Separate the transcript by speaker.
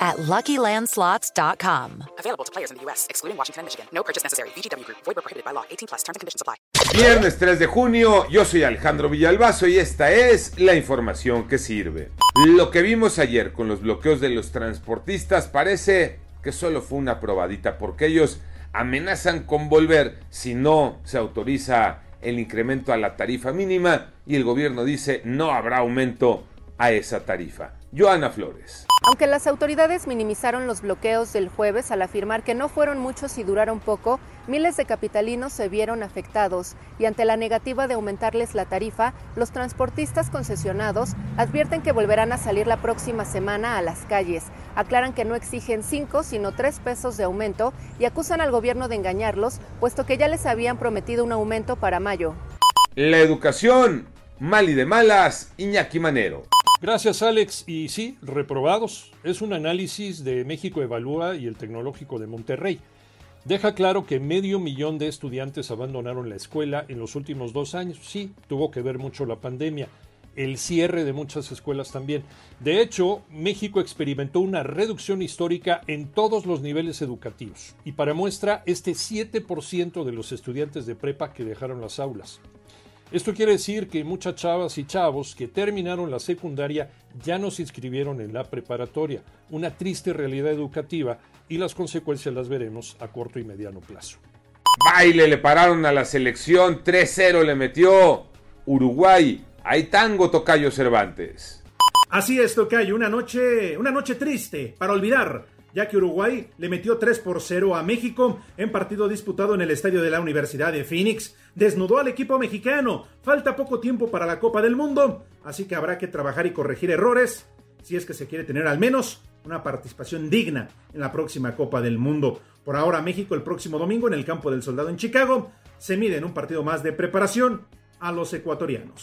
Speaker 1: at LuckyLandSlots.com.
Speaker 2: Available to players in the U.S., excluding Washington and Michigan. No purchase necessary. VGW Group. Void where prohibited by law. 18 plus. Terms and conditions apply.
Speaker 3: Viernes 3 de junio, yo soy Alejandro Villalbazo y esta es la información que sirve. Lo que vimos ayer con los bloqueos de los transportistas parece que solo fue una probadita porque ellos amenazan con volver si no se autoriza el incremento a la tarifa mínima y el gobierno dice no habrá aumento a esa tarifa. Joana Flores.
Speaker 4: Aunque las autoridades minimizaron los bloqueos del jueves al afirmar que no fueron muchos y duraron poco, miles de capitalinos se vieron afectados y ante la negativa de aumentarles la tarifa, los transportistas concesionados advierten que volverán a salir la próxima semana a las calles. Aclaran que no exigen 5 sino 3 pesos de aumento y acusan al gobierno de engañarlos, puesto que ya les habían prometido un aumento para mayo.
Speaker 3: La educación, mal y de malas, Iñaki Manero.
Speaker 5: Gracias Alex. Y sí, reprobados. Es un análisis de México Evalúa y el Tecnológico de Monterrey. Deja claro que medio millón de estudiantes abandonaron la escuela en los últimos dos años. Sí, tuvo que ver mucho la pandemia. El cierre de muchas escuelas también. De hecho, México experimentó una reducción histórica en todos los niveles educativos. Y para muestra, este 7% de los estudiantes de prepa que dejaron las aulas. Esto quiere decir que muchas chavas y chavos que terminaron la secundaria ya no se inscribieron en la preparatoria, una triste realidad educativa y las consecuencias las veremos a corto y mediano plazo.
Speaker 3: Baile le pararon a la selección, 3-0 le metió Uruguay. Hay tango Tocayo Cervantes.
Speaker 6: Así es, Tocayo, una noche, una noche triste para olvidar ya que Uruguay le metió 3 por 0 a México en partido disputado en el estadio de la Universidad de Phoenix. Desnudó al equipo mexicano. Falta poco tiempo para la Copa del Mundo, así que habrá que trabajar y corregir errores si es que se quiere tener al menos una participación digna en la próxima Copa del Mundo. Por ahora México el próximo domingo en el campo del Soldado en Chicago se mide en un partido más de preparación a los ecuatorianos.